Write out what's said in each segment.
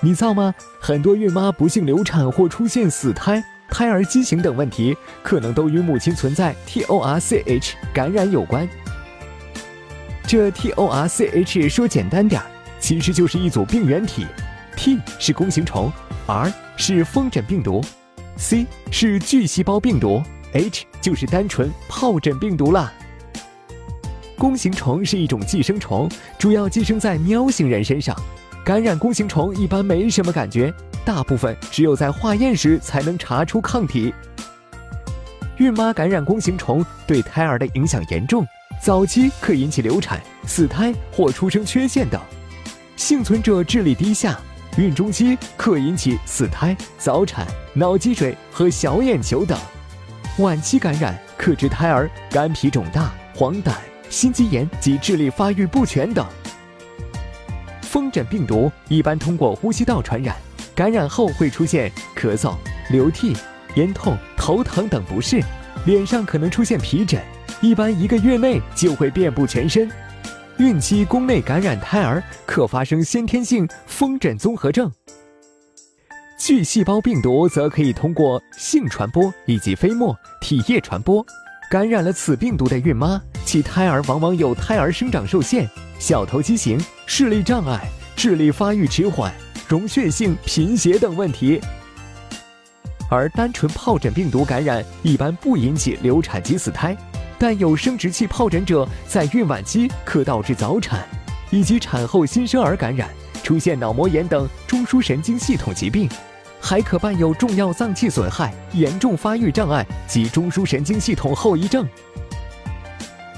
你造吗？很多孕妈不幸流产或出现死胎、胎儿畸形等问题，可能都与母亲存在 TORCH 感染有关。这 TORCH 说简单点儿，其实就是一组病原体，T 是弓形虫，R 是风疹病毒，C 是巨细胞病毒，H 就是单纯疱疹病毒啦。弓形虫是一种寄生虫，主要寄生在喵星人身上。感染弓形虫一般没什么感觉，大部分只有在化验时才能查出抗体。孕妈感染弓形虫对胎儿的影响严重，早期可引起流产、死胎或出生缺陷等；幸存者智力低下，孕中期可引起死胎、早产、脑积水和小眼球等；晚期感染可致胎儿肝脾肿大、黄疸、心肌炎及智力发育不全等。风疹病毒一般通过呼吸道传染，感染后会出现咳嗽、流涕、咽痛、头疼等不适，脸上可能出现皮疹，一般一个月内就会遍布全身。孕期宫内感染胎儿可发生先天性风疹综合症。巨细胞病毒则可以通过性传播以及飞沫、体液传播。感染了此病毒的孕妈，其胎儿往往有胎儿生长受限。小头畸形、视力障碍、智力发育迟缓、溶血性贫血等问题，而单纯疱疹病毒感染一般不引起流产及死胎，但有生殖器疱疹者在孕晚期可导致早产，以及产后新生儿感染出现脑膜炎等中枢神经系统疾病，还可伴有重要脏器损害、严重发育障碍及中枢神经系统后遗症。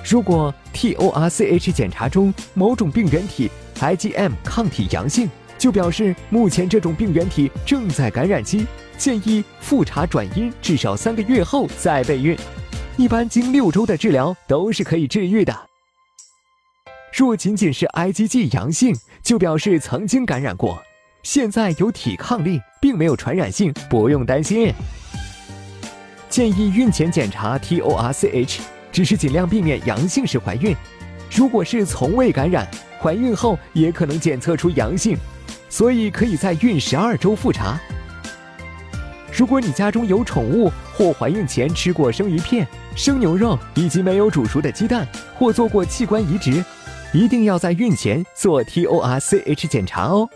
如果 TORCH 检查中某种病原体 IgM 抗体阳性，就表示目前这种病原体正在感染期，建议复查转阴，至少三个月后再备孕。一般经六周的治疗都是可以治愈的。若仅仅是 IgG 阳性，就表示曾经感染过，现在有抵抗力，并没有传染性，不用担心。建议孕前检查 TORCH。只是尽量避免阳性时怀孕，如果是从未感染，怀孕后也可能检测出阳性，所以可以在孕十二周复查。如果你家中有宠物或怀孕前吃过生鱼片、生牛肉以及没有煮熟的鸡蛋，或做过器官移植，一定要在孕前做 TORCH 检查哦。